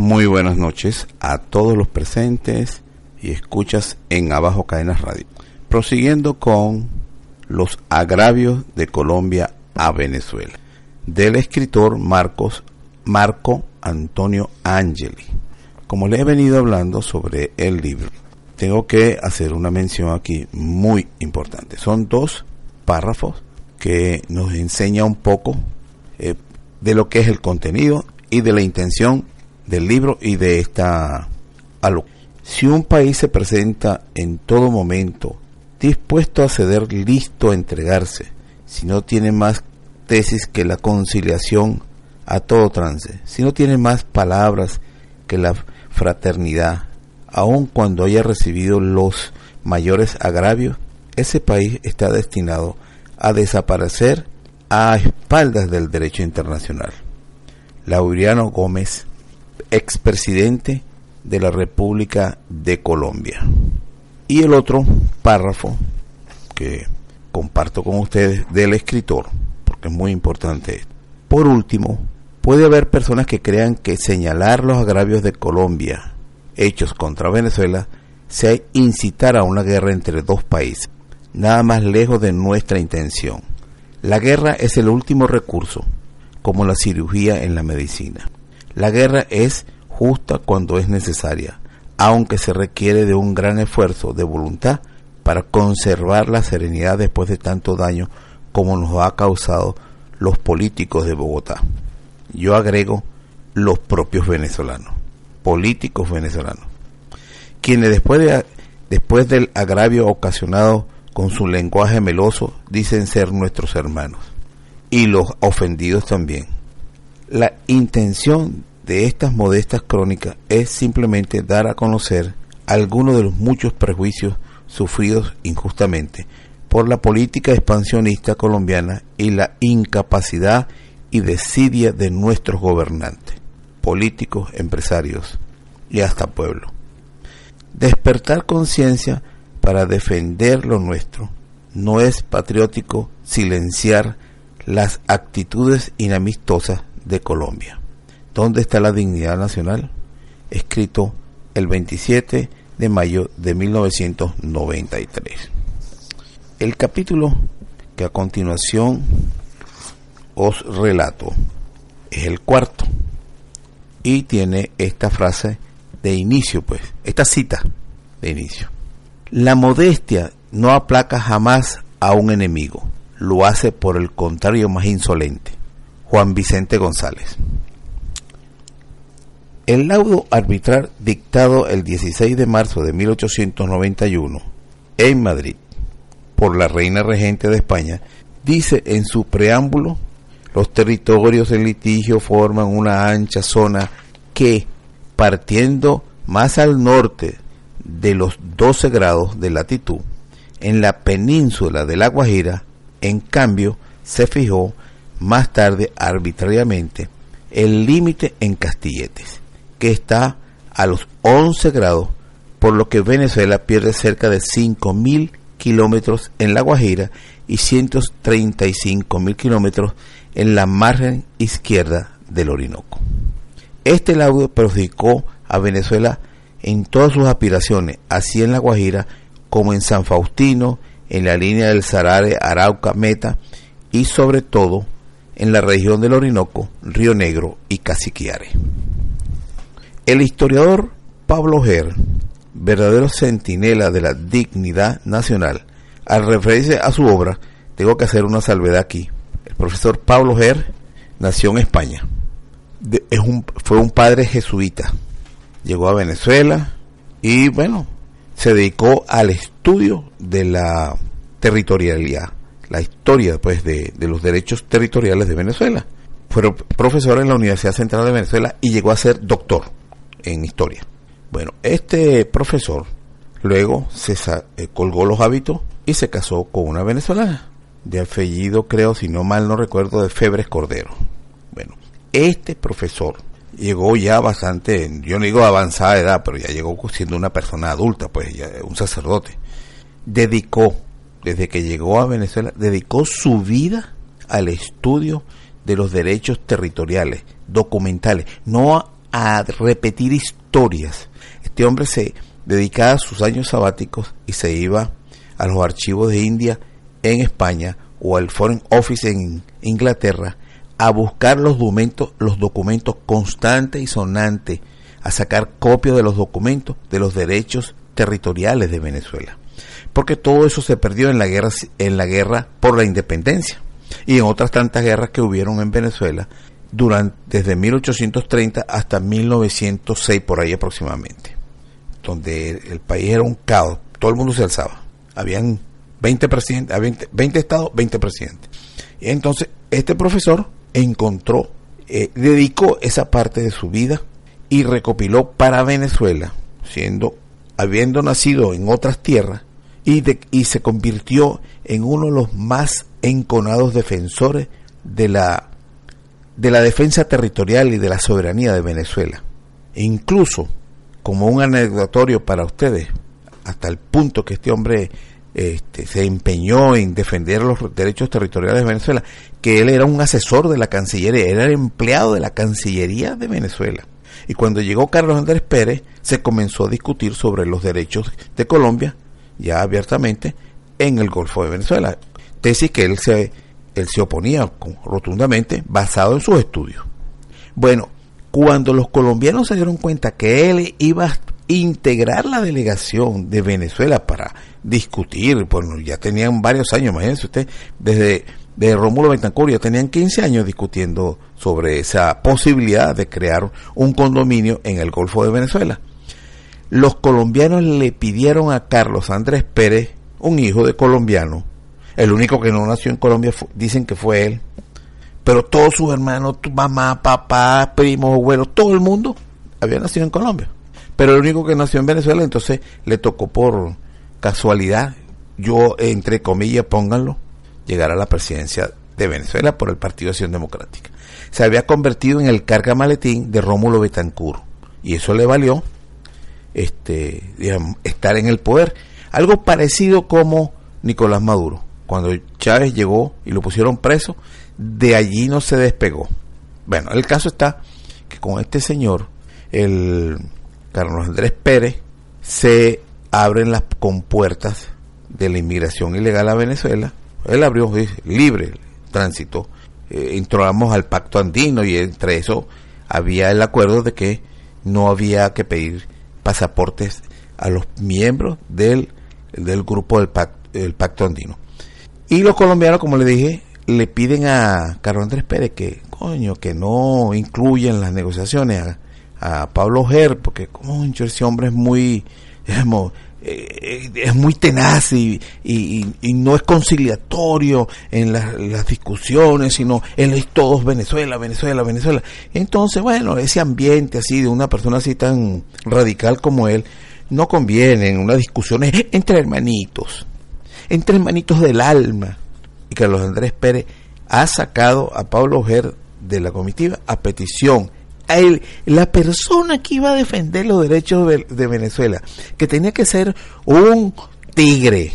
Muy buenas noches a todos los presentes y escuchas en Abajo Cadenas Radio. Prosiguiendo con los agravios de Colombia a Venezuela, del escritor Marcos Marco Antonio Angeli. Como le he venido hablando sobre el libro, tengo que hacer una mención aquí muy importante. Son dos párrafos que nos enseña un poco eh, de lo que es el contenido y de la intención del libro y de esta Si un país se presenta en todo momento dispuesto a ceder, listo a entregarse, si no tiene más tesis que la conciliación a todo trance, si no tiene más palabras que la fraternidad, aun cuando haya recibido los mayores agravios, ese país está destinado a desaparecer a espaldas del derecho internacional. Lauriano Gómez expresidente de la República de Colombia. Y el otro párrafo que comparto con ustedes del escritor, porque es muy importante. Por último, Puede haber personas que crean que señalar los agravios de Colombia hechos contra Venezuela sea incitar a una guerra entre dos países, nada más lejos de nuestra intención. La guerra es el último recurso, como la cirugía en la medicina. La guerra es justa cuando es necesaria, aunque se requiere de un gran esfuerzo de voluntad para conservar la serenidad después de tanto daño como nos ha causado los políticos de Bogotá. Yo agrego los propios venezolanos, políticos venezolanos, quienes después, de, después del agravio ocasionado con su lenguaje meloso dicen ser nuestros hermanos, y los ofendidos también. La intención de estas modestas crónicas es simplemente dar a conocer algunos de los muchos prejuicios sufridos injustamente por la política expansionista colombiana y la incapacidad y desidia de nuestros gobernantes, políticos, empresarios y hasta pueblo. Despertar conciencia para defender lo nuestro no es patriótico silenciar las actitudes inamistosas de Colombia. ¿Dónde está la dignidad nacional? Escrito el 27 de mayo de 1993. El capítulo que a continuación os relato es el cuarto y tiene esta frase de inicio, pues, esta cita de inicio. La modestia no aplaca jamás a un enemigo, lo hace por el contrario más insolente. Juan Vicente González. El laudo arbitral dictado el 16 de marzo de 1891 en Madrid por la reina regente de España dice en su preámbulo los territorios en litigio forman una ancha zona que, partiendo más al norte de los 12 grados de latitud, en la península de La Guajira, en cambio, se fijó más tarde arbitrariamente el límite en Castilletes, que está a los 11 grados, por lo que Venezuela pierde cerca de 5.000 kilómetros en La Guajira y 135.000 kilómetros en la margen izquierda del Orinoco. Este laudo perjudicó a Venezuela en todas sus aspiraciones, así en La Guajira como en San Faustino, en la línea del Sarare, Arauca, Meta y sobre todo en la región del Orinoco, Río Negro y Caciquiare. El historiador Pablo Ger, verdadero centinela de la dignidad nacional, al referirse a su obra, tengo que hacer una salvedad aquí. El profesor Pablo Ger nació en España. fue un padre jesuita. Llegó a Venezuela y bueno, se dedicó al estudio de la territorialidad, la historia pues de, de los derechos territoriales de Venezuela. Fue profesor en la Universidad Central de Venezuela y llegó a ser doctor en historia. Bueno, este profesor luego se eh, colgó los hábitos y se casó con una venezolana de apellido, creo, si no mal no recuerdo, de Febres Cordero. Bueno, este profesor llegó ya bastante, yo no digo avanzada edad, pero ya llegó siendo una persona adulta, pues ya un sacerdote. Dedicó, desde que llegó a Venezuela, dedicó su vida al estudio de los derechos territoriales, documentales, no a, repetir historias. Este hombre se dedicaba sus años sabáticos y se iba a los archivos de India en España o al Foreign Office en Inglaterra a buscar los documentos, los documentos constantes y sonantes, a sacar copia de los documentos de los derechos territoriales de Venezuela. Porque todo eso se perdió en la guerra, en la guerra por la independencia y en otras tantas guerras que hubieron en Venezuela durante, desde 1830 hasta 1906 por ahí aproximadamente, donde el país era un caos, todo el mundo se alzaba. Habían 20 presidentes, 20, 20 estados, 20 presidentes. Y entonces este profesor encontró, eh, dedicó esa parte de su vida y recopiló para Venezuela, siendo, habiendo nacido en otras tierras, y, y se convirtió en uno de los más enconados defensores de la, de la defensa territorial y de la soberanía de Venezuela. E incluso, como un anecdotorio para ustedes, hasta el punto que este hombre este, se empeñó en defender los derechos territoriales de Venezuela, que él era un asesor de la Cancillería, era el empleado de la Cancillería de Venezuela. Y cuando llegó Carlos Andrés Pérez, se comenzó a discutir sobre los derechos de Colombia, ya abiertamente, en el Golfo de Venezuela. Tesis que él se, se oponía rotundamente basado en sus estudios. Bueno, cuando los colombianos se dieron cuenta que él iba a integrar la delegación de Venezuela para discutir, bueno, ya tenían varios años, imagínense usted, desde de Rómulo Betancourt ya tenían 15 años discutiendo sobre esa posibilidad de crear un condominio en el Golfo de Venezuela. Los colombianos le pidieron a Carlos Andrés Pérez, un hijo de colombiano, el único que no nació en Colombia, dicen que fue él, pero todos sus hermanos, tu mamá, papá, primos, abuelos, todo el mundo había nacido en Colombia. Pero el único que nació en Venezuela, entonces le tocó por casualidad, yo entre comillas, pónganlo, llegar a la presidencia de Venezuela por el Partido Acción Democrática. Se había convertido en el carga maletín de Rómulo Betancourt y eso le valió este, estar en el poder. Algo parecido como Nicolás Maduro. Cuando Chávez llegó y lo pusieron preso, de allí no se despegó. Bueno, el caso está que con este señor, el Carlos Andrés Pérez, se abren las compuertas de la inmigración ilegal a Venezuela. Él abrió libre tránsito. Eh, entramos al pacto andino y entre eso había el acuerdo de que no había que pedir pasaportes a los miembros del, del grupo del pacto, del pacto andino. Y los colombianos, como le dije, le piden a Carlos Andrés Pérez que, coño, que no incluyan las negociaciones a, Pablo Ger, porque, coño, ese hombre es muy, eh, es muy tenaz y, y, no es conciliatorio en las, discusiones, sino él es todos Venezuela, Venezuela, Venezuela. Entonces, bueno, ese ambiente así de una persona así tan radical como él, no conviene en unas discusiones entre hermanitos, entre hermanitos del alma y Carlos Andrés Pérez ha sacado a Pablo Ger de la comitiva a petición. Él, la persona que iba a defender los derechos de, Venezuela, que tenía que ser un tigre,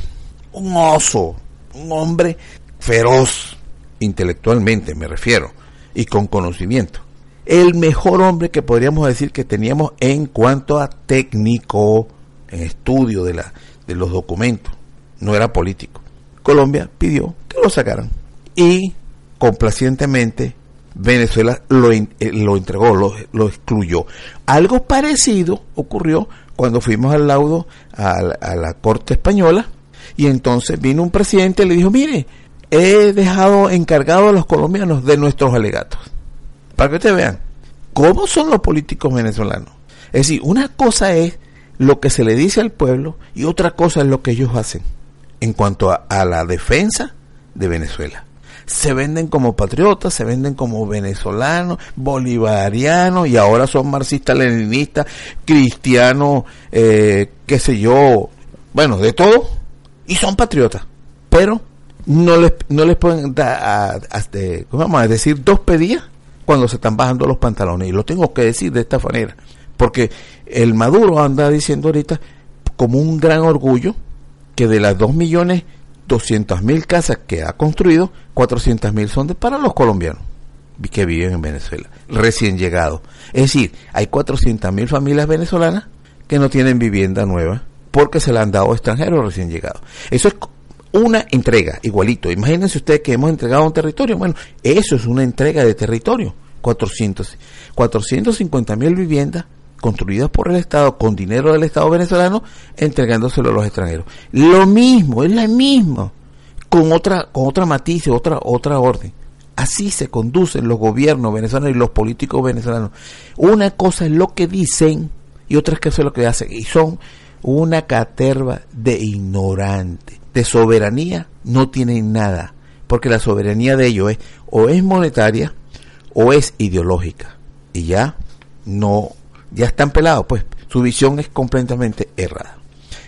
un oso, un hombre feroz, intelectualmente me refiero, y con conocimiento. El mejor hombre que podríamos decir que teníamos en cuanto a técnico, en estudio de, la, de los documentos, no era político. Colombia pidió que lo sacaran. Y complacientemente Venezuela lo, eh, lo entregó, lo, lo, excluyó. Algo parecido ocurrió cuando fuimos al laudo a la, Corte Española y entonces vino un presidente y le dijo, mire, he dejado encargado a los colombianos de nuestros alegatos. Para que ustedes vean cómo son los políticos venezolanos. Es decir, una cosa es lo que se le dice al pueblo y otra cosa es lo que ellos hacen en cuanto a, la defensa de Venezuela. Se venden como patriotas, se venden como venezolanos, bolivarianos y ahora son marxistas, leninistas, cristianos, eh, qué sé yo, bueno, de todo, y son patriotas. Pero no les, no les pueden dar, ¿cómo vamos a decir? Dos pedidas cuando se están bajando los pantalones. Y lo tengo que decir de esta manera. Porque el Maduro anda diciendo ahorita como un gran orgullo que de las 2.200.000 casas que ha construido, 400.000 son de, para los colombianos que viven en Venezuela, recién llegados. Es decir, hay 400.000 familias venezolanas que no tienen vivienda nueva porque se la han dado extranjeros recién llegados. Eso es una entrega, igualito. Imagínense ustedes que hemos entregado un territorio. Bueno, eso es una entrega de territorio. 400, 450 mil viviendas construidas por el Estado con dinero del Estado venezolano, entregándoselo a los extranjeros. Lo mismo, es la misma, con otra, con otra matiz, otra, otra orden. Así se conducen los gobiernos venezolanos y los políticos venezolanos. Una cosa es lo que dicen y otra eso es lo que hacen. Y son una caterva de ignorantes. De soberanía no tienen nada. Porque la soberanía de ellos es o es monetaria o es ideológica. Y ya no ya están pelados, pues su visión es completamente errada.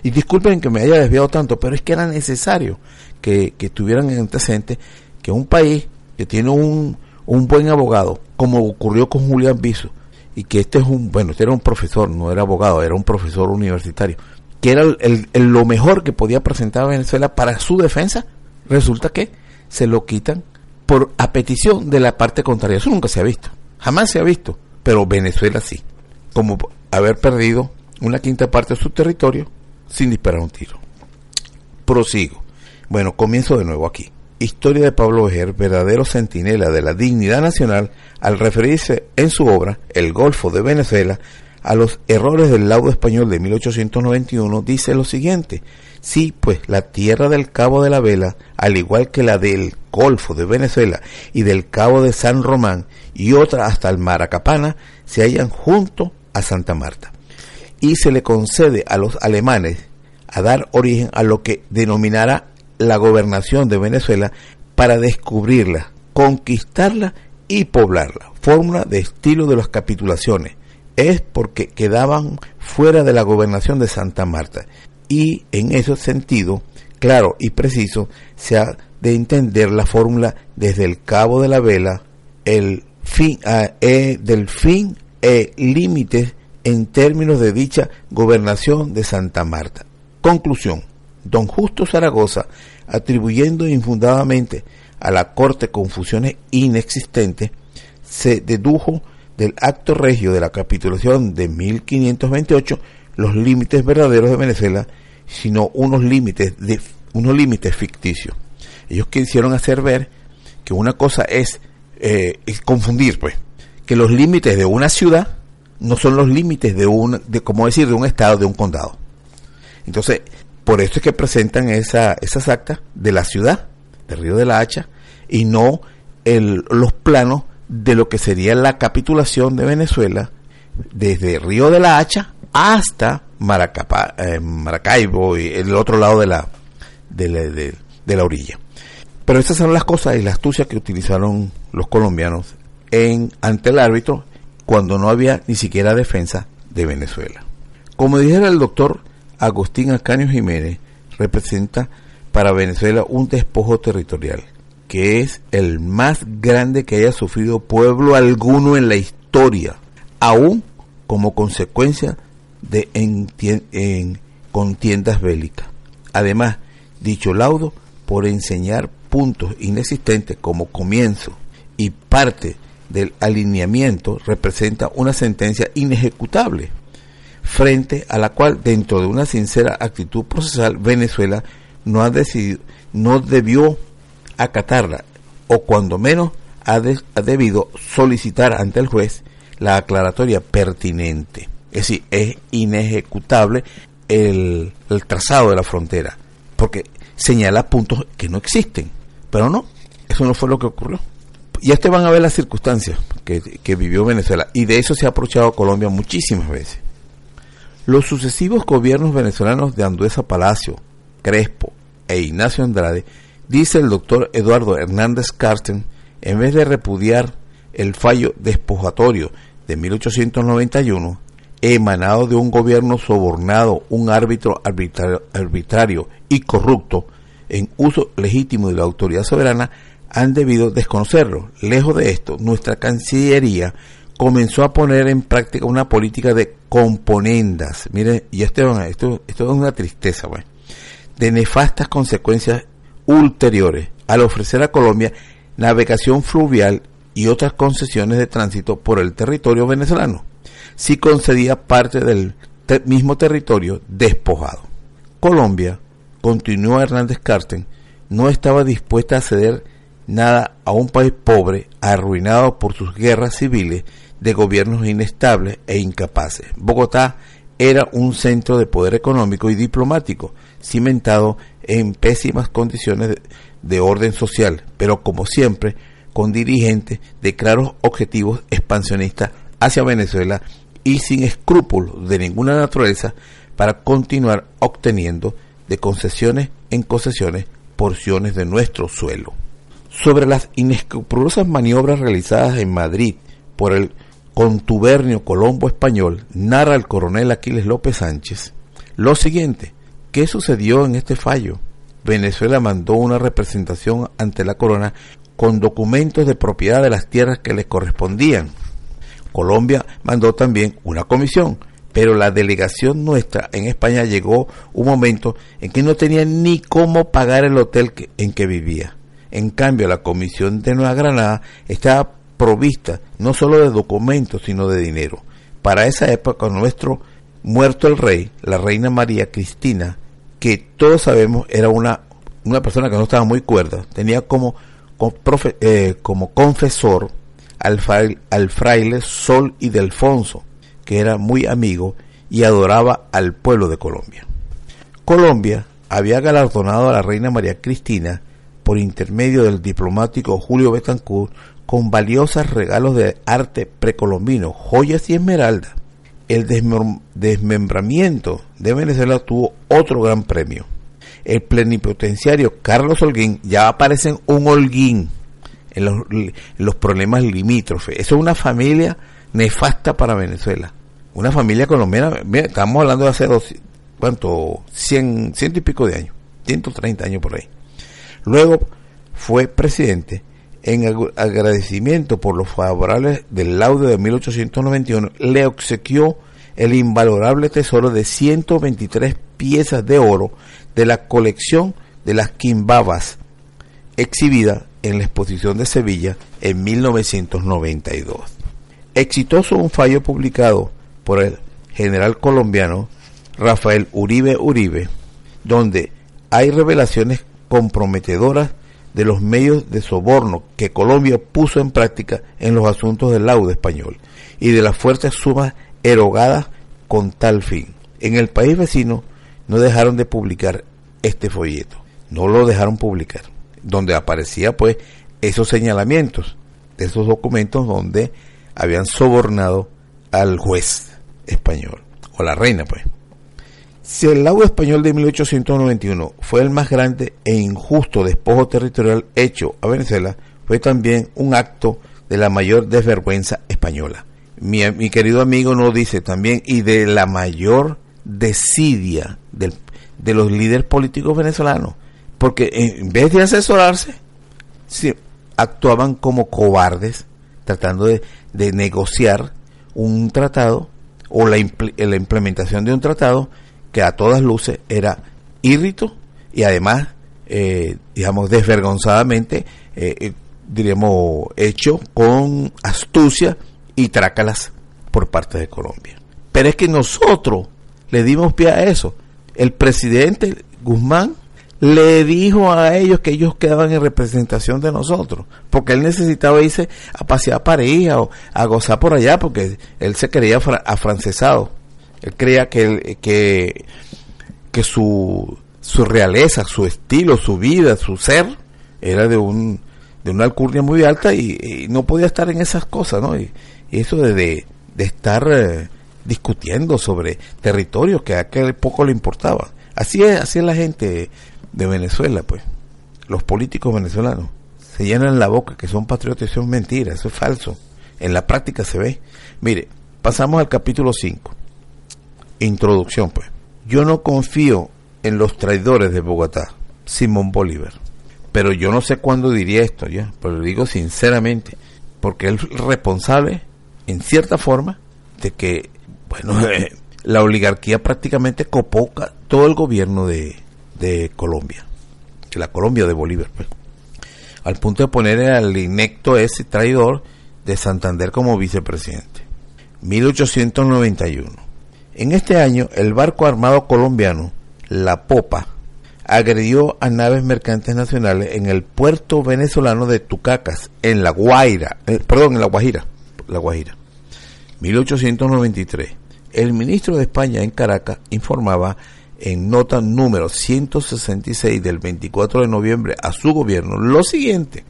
Y disculpen que me haya desviado tanto, pero es que era necesario que, que tuvieran en antecedente que un país que tiene un, un buen abogado, como ocurrió con Julián Biso, y que este es un, bueno, este era un profesor, no era abogado, era un profesor universitario, que era lo mejor que podía presentar Venezuela para su defensa, resulta que se lo quitan por a petición de la parte contraria. Eso nunca se ha visto, jamás se ha visto, pero Venezuela sí, como haber perdido una quinta parte de su territorio sin disparar un tiro. Prosigo. Bueno, comienzo de nuevo aquí. Historia de Pablo Vejer, verdadero centinela de la dignidad nacional, al referirse en su obra El Golfo de Venezuela a los errores del laudo español de 1891, dice lo siguiente. Sí, pues la tierra del Cabo de la Vela, al igual que la del Golfo de Venezuela y del Cabo de San Román y otra hasta el Maracapana, se hallan junto a Santa Marta. Y se le concede a los alemanes a dar origen a lo que denominará la gobernación de Venezuela para descubrirla, conquistarla y poblarla. Fórmula de estilo de las capitulaciones. Es porque quedaban fuera de la gobernación de Santa Marta. Y en ese sentido, claro y preciso, se ha de entender la fórmula desde el cabo de la vela, el fin, e, del fin e límites en términos de dicha gobernación de Santa Marta. Conclusión don Justo Zaragoza, atribuyendo infundadamente a la Corte confusiones inexistentes, se dedujo del acto regio de la capitulación de 1528 los límites verdaderos de Venezuela, sino unos límites de unos límites ficticios. Ellos quisieron hacer ver que una cosa es, eh, confundir, pues, que los límites de una ciudad no son los límites de un, de como decir, de un estado, de un condado. Entonces, por eso es que presentan esa, esas actas de la ciudad, de Río de la Hacha, y no el, los planos de lo que sería la capitulación de Venezuela desde Río de la Hacha hasta eh, Maracaibo y el otro lado de la, de la, de la orilla. Pero esas son las cosas y la astucia que utilizaron los colombianos en, ante el árbitro cuando no había ni siquiera defensa de Venezuela. Como dijera el doctor Agustín Ascanio Jiménez representa para Venezuela un despojo territorial, que es el más grande que haya sufrido pueblo alguno en la historia, aún como consecuencia de en, contiendas bélicas. Además, dicho laudo, por enseñar puntos inexistentes como comienzo y parte del alineamiento, representa una sentencia inejecutable frente a la cual, dentro de una sincera actitud procesal, Venezuela no ha decidido, no debió acatarla, o cuando menos ha, debido solicitar ante el juez la aclaratoria pertinente. Es decir, es inejecutable el, trazado de la frontera, porque señala puntos que no existen, pero no, eso no fue lo que ocurrió. Y este van a ver las circunstancias que, que vivió Venezuela, y de eso se ha aprovechado Colombia muchísimas veces. Los sucesivos gobiernos venezolanos de Anduesa Palacio, Crespo e Ignacio Andrade, dice el doctor Eduardo Hernández Carsten, en vez de repudiar el fallo despojatorio de 1891, emanado de un gobierno sobornado, un árbitro arbitrario, arbitrario y corrupto en uso legítimo de la autoridad soberana, han debido desconocerlo. Lejos de esto, nuestra Cancillería comenzó a poner en práctica una política de componendas. Mire, y esto es una tristeza, pues, de nefastas consecuencias ulteriores al ofrecer a Colombia navegación fluvial y otras concesiones de tránsito por el territorio venezolano, si concedía parte del mismo territorio despojado. Colombia, continuó Hernández Carten, no estaba dispuesta a ceder nada a un país pobre, arruinado por sus guerras civiles de gobiernos inestables e incapaces. Bogotá era un centro de poder económico y diplomático, cimentado en pésimas condiciones de, orden social, pero como siempre, con dirigentes de claros objetivos expansionistas hacia Venezuela y sin escrúpulos de ninguna naturaleza para continuar obteniendo de concesiones en concesiones porciones de nuestro suelo. Sobre las inescrupulosas maniobras realizadas en Madrid por el contubernio Colombo español, narra el coronel Aquiles López Sánchez lo siguiente, ¿qué sucedió en este fallo? Venezuela mandó una representación ante la corona con documentos de propiedad de las tierras que les correspondían. Colombia mandó también una comisión, pero la delegación nuestra en España llegó un momento en que no tenía ni cómo pagar el hotel en que vivía. En cambio, la Comisión de Nueva Granada estaba provista no solo de documentos, sino de dinero. Para esa época, nuestro muerto el rey, la reina María Cristina, que todos sabemos era una, una persona que no estaba muy cuerda, tenía como, eh, como confesor al, al fraile Sol y Delfonso, que era muy amigo y adoraba al pueblo de Colombia. Colombia había galardonado a la reina María Cristina por intermedio del diplomático Julio Betancourt con valiosos regalos de arte precolombino, joyas y esmeraldas. El desmembramiento de Venezuela tuvo otro gran premio. El plenipotenciario Carlos Holguín, ya aparece un Holguín en los, en los problemas limítrofes. Eso es una familia nefasta para Venezuela una familia colombiana, estamos hablando de hace dos, ¿cuánto? Cien, ciento y pico de años, 130 años por ahí. Luego fue presidente en agradecimiento por los favorables del laude de 1891, le obsequió el invalorable tesoro de 123 piezas de oro de la colección de las quimbabas, exhibida en la exposición de Sevilla en 1992. Exitoso un fallo publicado por el general colombiano Rafael Uribe Uribe, donde hay revelaciones comprometedoras de los medios de soborno que Colombia puso en práctica en los asuntos del laudo español y de las fuertes sumas erogadas con tal fin. En el país vecino no dejaron de publicar este folleto, no lo dejaron publicar, donde aparecía pues esos señalamientos esos documentos donde habían sobornado al juez español, o la reina, pues. Si el laudo español de 1891 fue el más grande e injusto despojo territorial hecho a Venezuela, fue también un acto de la mayor desvergüenza española. Mi, querido amigo nos dice también, y de la mayor desidia de los líderes políticos venezolanos, porque en vez de asesorarse, actuaban como cobardes, tratando de, de negociar un tratado o la, la implementación de un tratado que a todas luces era írrito y además, eh, digamos, desvergonzadamente, eh, eh, diríamos, hecho con astucia y trácalas por parte de Colombia. Pero es que nosotros le dimos pie a eso. El presidente Guzmán le dijo a ellos que ellos quedaban en representación de nosotros, porque él necesitaba irse a pasear a París o a gozar por allá, porque él se creía afrancesado. Él creía que, que, que su, su realeza, su estilo, su vida, su ser, era de un de una alcurnia muy alta y, no podía estar en esas cosas, ¿no? Y, eso de, de, estar eh, discutiendo sobre territorios que a aquel poco le importaba. Así es, así es la gente de Venezuela, pues, los políticos venezolanos se llenan la boca que son patriotas y son mentiras, eso es falso. En la práctica se ve. Mire, pasamos al capítulo 5. Introducción, pues. Yo no confío en los traidores de Bogotá, Simón Bolívar. Pero yo no sé cuándo diría esto, ya, pero lo digo sinceramente, porque él es responsable, en cierta forma, de que, bueno, la oligarquía prácticamente copó todo el gobierno de, de Colombia, la Colombia de Bolívar, pues. al punto de poner al inecto ese traidor de Santander como vicepresidente. 1891. En este año, el barco armado colombiano, La Popa, agredió a naves mercantes nacionales en el puerto venezolano de Tucacas, en La Guaira, eh, perdón, en La Guajira, La Guajira. 1893. El ministro de España en Caracas informaba en nota número 166 del 24 de noviembre a su gobierno lo siguiente.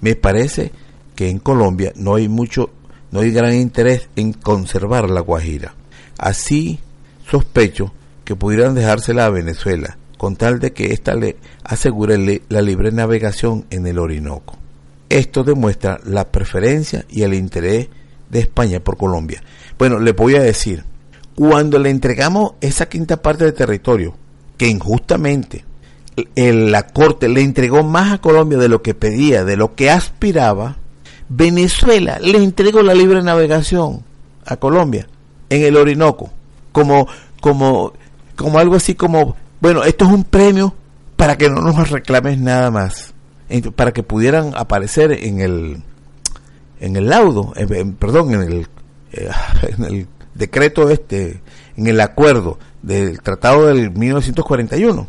Me parece que en Colombia no hay mucho, no hay gran interés en conservar la Guajira. Así sospecho que pudieran dejársela a Venezuela, con tal de que ésta le asegure la libre navegación en el Orinoco. Esto demuestra la preferencia y el interés de España por Colombia. Bueno, le voy a decir, cuando le entregamos esa quinta parte de territorio, que injustamente la Corte le entregó más a Colombia de lo que pedía, de lo que aspiraba, Venezuela le entregó la libre navegación a Colombia en el Orinoco. como, como, como algo así como, bueno, esto es un premio para que no nos reclames nada más, para que pudieran aparecer en el, en el laudo, perdón, en el, eh, en el decreto este, en el acuerdo del Tratado del 1941,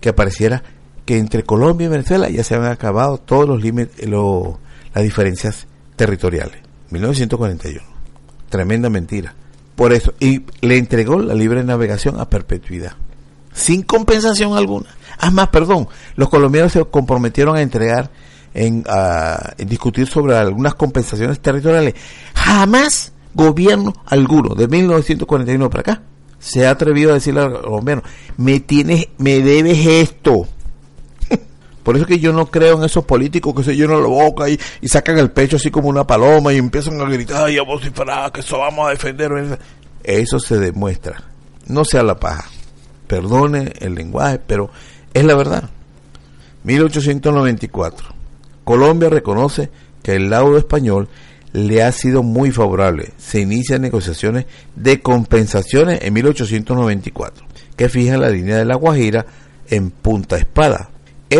que apareciera que entre Colombia y Venezuela ya se habían acabado todos los límites, las diferencias territoriales. 1941. Tremenda mentira. Por eso, y le entregó la libre navegación a perpetuidad, sin compensación alguna. Ah, más, perdón, los colombianos se comprometieron a entregar, en, a, discutir sobre algunas compensaciones territoriales. Jamás gobierno alguno, de 1941 para acá, se ha atrevido a decirle a los colombianos, me tienes, me debes esto. Por eso que yo no creo en esos políticos que se llenan la boca y, y sacan el pecho así como una paloma y empiezan a gritar y a vociferar que eso vamos a defender. Eso se demuestra. No sea la paja. Perdone el lenguaje, pero es la verdad. 1894. Colombia reconoce que el laudo español le ha sido muy favorable. Se inician negociaciones de compensaciones en 1894, que fijan la línea de la Guajira en Punta Espada,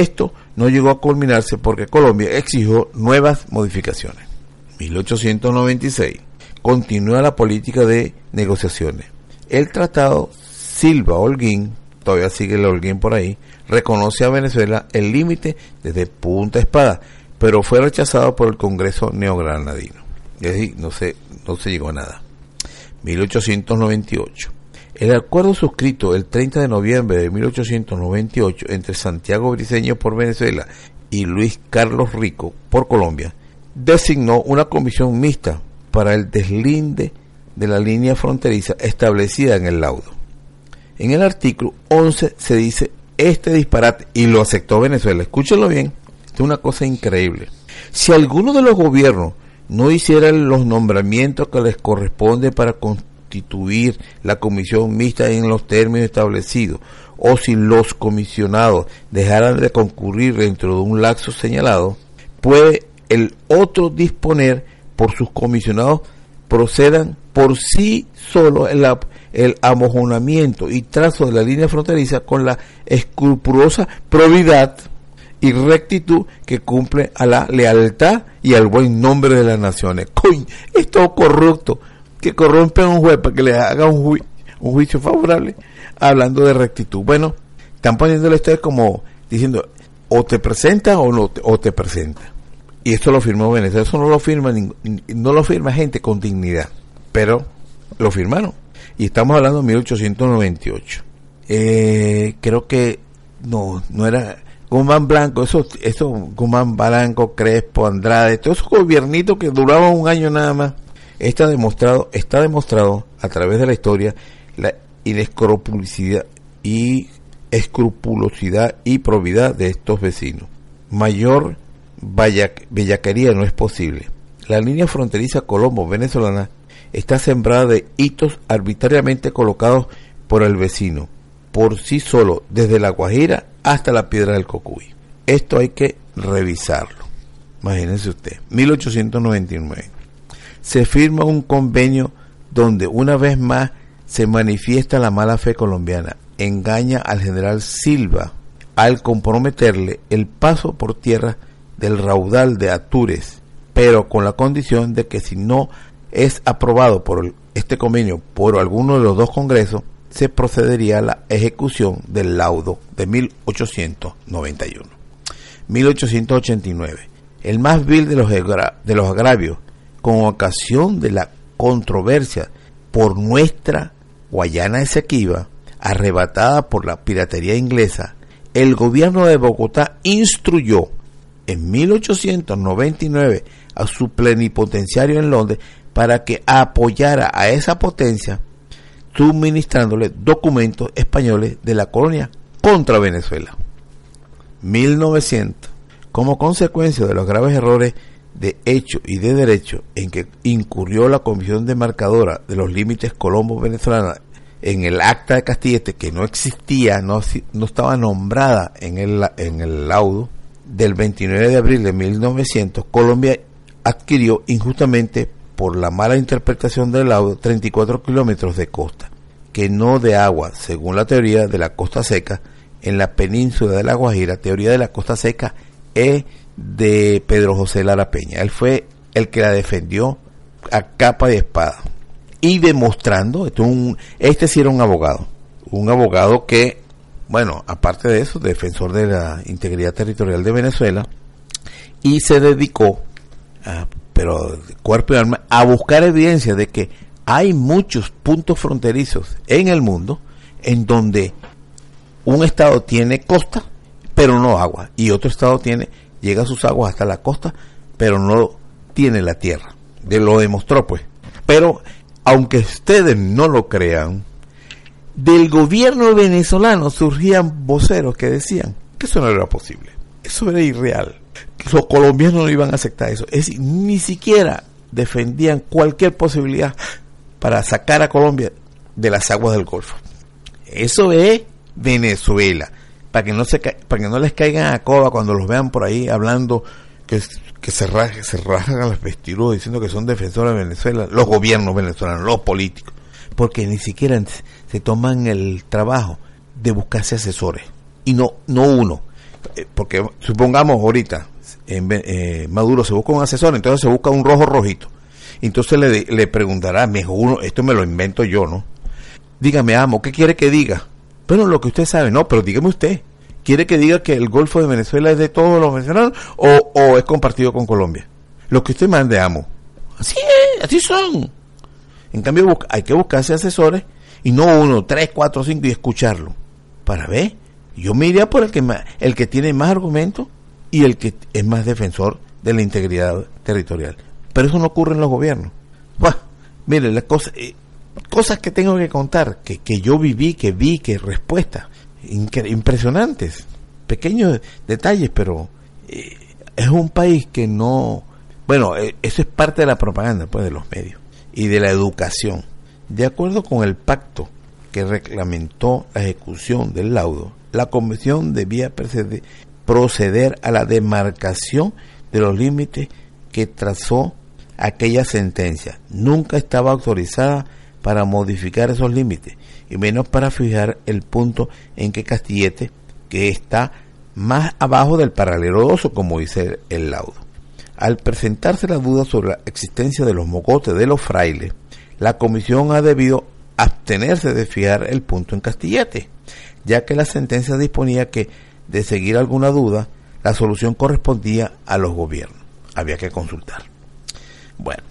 esto no llegó a culminarse porque Colombia exigió nuevas modificaciones. 1896 continúa la política de negociaciones. El tratado Silva-Holguín, todavía sigue el Holguín por ahí, reconoce a Venezuela el límite desde Punta Espada, pero fue rechazado por el Congreso neogranadino. Es decir, no se, no se llegó a nada. 1898 el acuerdo suscrito el 30 de noviembre de 1898 entre Santiago Briceño por Venezuela y Luis Carlos Rico por Colombia designó una comisión mixta para el deslinde de la línea fronteriza establecida en el laudo. En el artículo 11 se dice este disparate y lo aceptó Venezuela. Escúchenlo bien, es una cosa increíble. Si alguno de los gobiernos no hiciera los nombramientos que les corresponde para constituir la comisión mixta en los términos establecidos o si los comisionados dejaran de concurrir dentro de un laxo señalado, puede el otro disponer por sus comisionados procedan por sí solo el, amojonamiento y trazo de la línea fronteriza con la escrupulosa probidad y rectitud que cumple a la lealtad y al buen nombre de las naciones. Coño, esto corrupto que corrompe a un juez para que le haga un, juicio favorable hablando de rectitud. Bueno, están poniéndole esto como diciendo o te presenta o no o te presenta. Y esto lo firmó Venezuela, eso no lo firma no lo firma gente con dignidad, pero lo firmaron. Y estamos hablando de 1898. Eh, creo que no, no era Guzmán Blanco, eso, eso Guzmán Blanco, Crespo, Andrade, todos esos gobiernitos que duraban un año nada más Está demostrado, está demostrado a través de la historia la inescrupulosidad y escrupulosidad y probidad de estos vecinos. Mayor bellaquería no es posible. La línea fronteriza colombo-venezolana está sembrada de hitos arbitrariamente colocados por el vecino, por sí solo, desde la Guajira hasta la Piedra del Cocuy. Esto hay que revisarlo. Imagínense usted, 1899 se firma un convenio donde una vez más se manifiesta la mala fe colombiana, engaña al general Silva al comprometerle el paso por tierra del raudal de Atures, pero con la condición de que si no es aprobado por este convenio por alguno de los dos congresos, se procedería a la ejecución del laudo de 1891. 1889. El más vil de los, de los agravios con ocasión de la controversia por nuestra Guayana Esequiba, arrebatada por la piratería inglesa, el gobierno de Bogotá instruyó en 1899 a su plenipotenciario en Londres para que apoyara a esa potencia suministrándole documentos españoles de la colonia contra Venezuela. 1900. Como consecuencia de los graves errores de hecho y de derecho en que incurrió la Comisión Demarcadora de los Límites Colombo-Venezolana en el acta de Castillete, que no existía, no, no estaba nombrada en el, en el laudo, del 29 de abril de 1900, Colombia adquirió injustamente por la mala interpretación del laudo 34 kilómetros de costa. que no de agua, según la teoría de la costa seca en la península de la Guajira, teoría de la costa seca es de Pedro José Lara Peña. Él fue el que la defendió a capa y espada. Y demostrando, un, este sí era un abogado, un abogado que, bueno, aparte de eso, defensor de la integridad territorial de Venezuela, y se dedicó, a, pero cuerpo y alma, a buscar evidencia de que hay muchos puntos fronterizos en el mundo en donde un estado tiene costa, pero no agua, y otro estado tiene, llega sus aguas hasta la costa, pero no tiene la tierra. De lo demostró, pues. Pero, aunque ustedes no lo crean, del gobierno venezolano surgían voceros que decían que eso no era posible, eso era irreal, los colombianos no iban a aceptar eso. Es decir, ni siquiera defendían cualquier posibilidad para sacar a Colombia de las aguas del Golfo. Eso es Venezuela. Para que no se para que no les caigan a coba cuando los vean por ahí hablando que, que se, rajan, se rajan los vestidos diciendo que son defensores de Venezuela, los gobiernos venezolanos, los políticos, porque ni siquiera se toman el trabajo de buscarse asesores y no no uno, eh, porque supongamos ahorita en, eh, Maduro se busca un asesor, entonces se busca un rojo rojito. Entonces le, le preguntará, mejor uno, esto me lo invento yo, ¿no? Dígame, amo, ¿qué quiere que diga? Bueno, lo que usted sabe, no, pero dígame usted. ¿Quiere que diga que el Golfo de Venezuela es de todos los venezolanos o, es compartido con Colombia? Lo que usted mande, amo. Así es, así son. En cambio, hay que buscarse asesores y no uno, tres, cuatro, cinco y escucharlo. Para ver, yo me iría por el que, el que tiene más argumentos y el que es más defensor de la integridad territorial. Pero eso no ocurre en los gobiernos. Mire, las cosas, eh, cosas que tengo que contar, que, que yo viví, que vi, que respuestas impresionantes, pequeños detalles, pero eh, es un país que no, bueno, eh, eso es parte de la propaganda pues de los medios y de la educación. De acuerdo con el pacto que reglamentó la ejecución del laudo, la comisión debía proceder, proceder a la demarcación de los límites que trazó aquella sentencia. Nunca estaba autorizada para modificar esos límites y menos para fijar el punto en que Castillete, que está más abajo del paralelo como dice el laudo. Al presentarse la duda sobre la existencia de los mogotes de los frailes, la comisión ha debido abstenerse de fijar el punto en Castillete, ya que la sentencia disponía que, de seguir alguna duda, la solución correspondía a los gobiernos. Había que consultar. Bueno,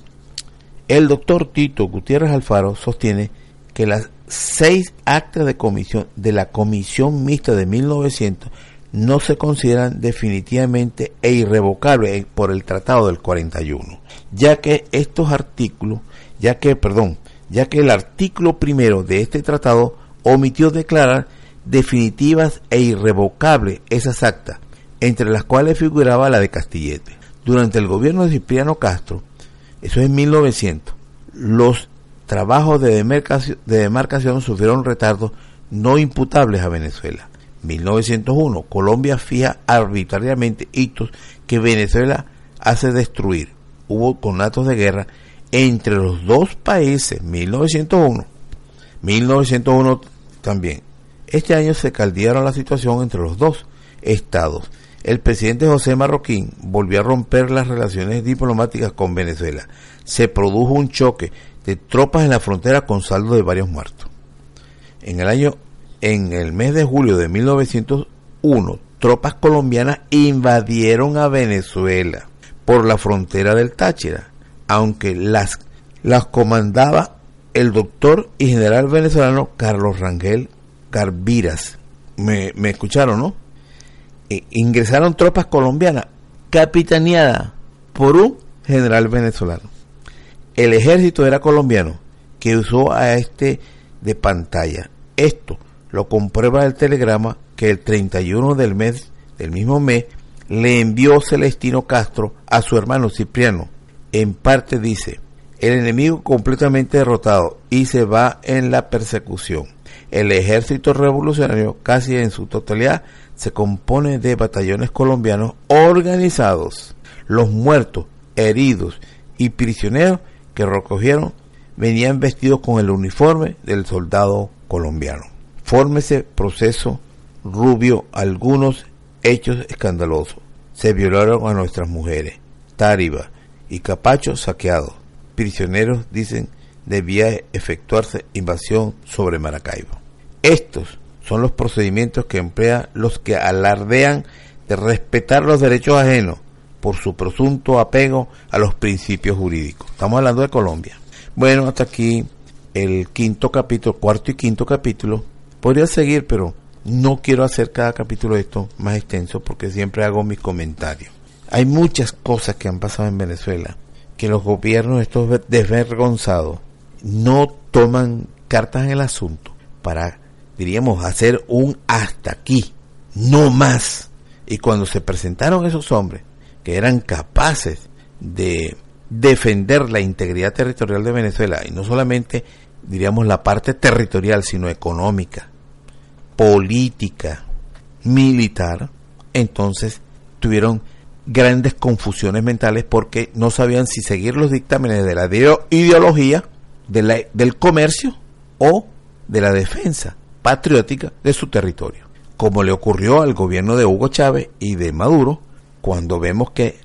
el doctor Tito Gutiérrez Alfaro sostiene que las seis actas de comisión de la Comisión Mixta de 1900 no se consideran definitivamente e irrevocables por el Tratado del 41, ya que estos artículos, ya que, perdón, ya que el artículo primero de este tratado omitió declarar definitivas e irrevocables esas actas, entre las cuales figuraba la de Castillete. Durante el gobierno de Cipriano Castro, eso es en 1900. Los trabajos de demarcación, de sufrieron retardos no imputables a Venezuela. 1901, Colombia fija arbitrariamente hitos que Venezuela hace destruir. Hubo conatos de guerra entre los dos países, 1901. 1901 también. Este año se caldearon la situación entre los dos estados el presidente José Marroquín volvió a romper las relaciones diplomáticas con Venezuela. Se produjo un choque de tropas en la frontera con saldo de varios muertos. En el año, en el mes de julio de 1901, tropas colombianas invadieron a Venezuela por la frontera del Táchira, aunque las, las comandaba el doctor y general venezolano Carlos Rangel Carviras. Me, me escucharon, ¿no? Eh, ingresaron tropas colombianas capitaneadas por un general venezolano. El ejército era colombiano que usó a este de pantalla. Esto lo comprueba el telegrama que el 31 del mes del mismo mes le envió Celestino Castro a su hermano Cipriano. En parte dice, el enemigo completamente derrotado y se va en la persecución. El ejército revolucionario casi en su totalidad se compone de batallones colombianos organizados. Los muertos, heridos y prisioneros que recogieron venían vestidos con el uniforme del soldado colombiano. Fórmese proceso rubio algunos hechos escandalosos. Se violaron a nuestras mujeres. Táriba y Capacho saqueados. Prisioneros dicen debía efectuarse invasión sobre Maracaibo. Estos son los procedimientos que emplean los que alardean de respetar los derechos ajenos por su presunto apego a los principios jurídicos. Estamos hablando de Colombia. Bueno, hasta aquí el quinto capítulo, cuarto y quinto capítulo. Podría seguir, pero no quiero hacer cada capítulo esto más extenso porque siempre hago mis comentarios. Hay muchas cosas que han pasado en Venezuela que los gobiernos estos desvergonzados no toman cartas en el asunto para, diríamos, hacer un hasta aquí, no más. Y cuando se presentaron esos hombres que eran capaces de defender la integridad territorial de Venezuela, y no solamente, diríamos, la parte territorial, sino económica, política, militar, entonces tuvieron grandes confusiones mentales porque no sabían si seguir los dictámenes de la ideología del comercio o de la defensa patriótica de su territorio, como le ocurrió al gobierno de Hugo Chávez y de Maduro cuando vemos que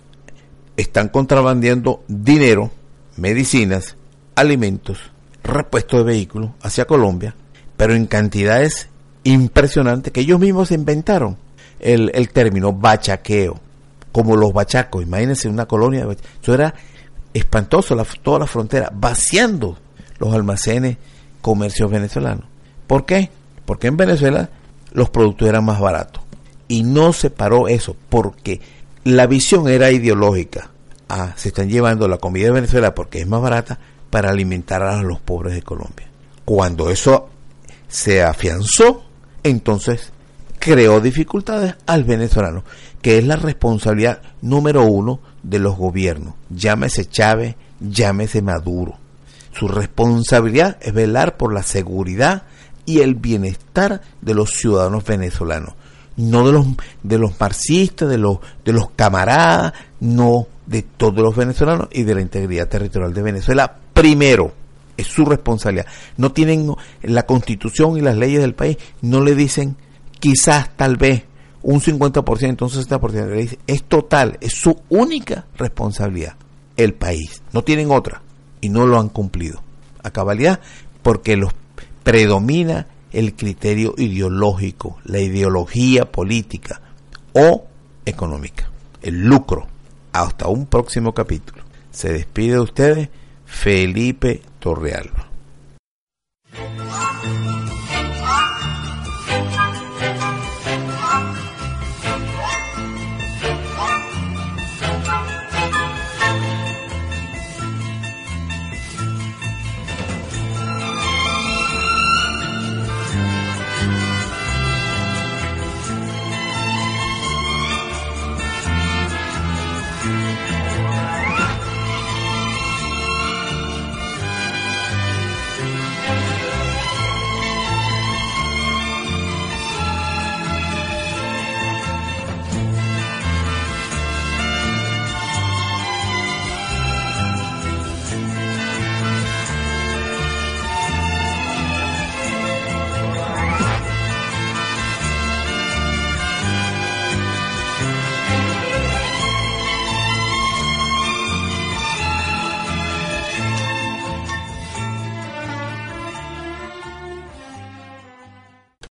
están contrabandeando dinero, medicinas, alimentos, repuestos de vehículos hacia Colombia, pero en cantidades impresionantes que ellos mismos inventaron el, el término bachaqueo, como los bachacos. Imagínense una colonia, eso era espantoso, la, toda la frontera, vaciando los almacenes, comercios venezolanos. ¿Por qué? Porque en Venezuela los productos eran más baratos. Y no se paró eso, porque la visión era ideológica. Ah, se están llevando la comida de Venezuela porque es más barata para alimentar a los pobres de Colombia. Cuando eso se afianzó, entonces creó dificultades al venezolano, que es la responsabilidad número uno de los gobiernos. Llámese Chávez, llámese Maduro. Su responsabilidad es velar por la seguridad y el bienestar de los ciudadanos venezolanos, no de los de los marxistas, de los de los camaradas, no de todos los venezolanos y de la integridad territorial de Venezuela primero. Es su responsabilidad. No tienen la constitución y las leyes del país, no le dicen quizás, tal vez, un 50%, un 60%. Le dicen, es total, es su única responsabilidad. El país. No tienen otra y no lo han cumplido a cabalidad porque los predomina el criterio ideológico, la ideología política o económica, el lucro. Hasta un próximo capítulo. Se despide de ustedes Felipe Torrealba.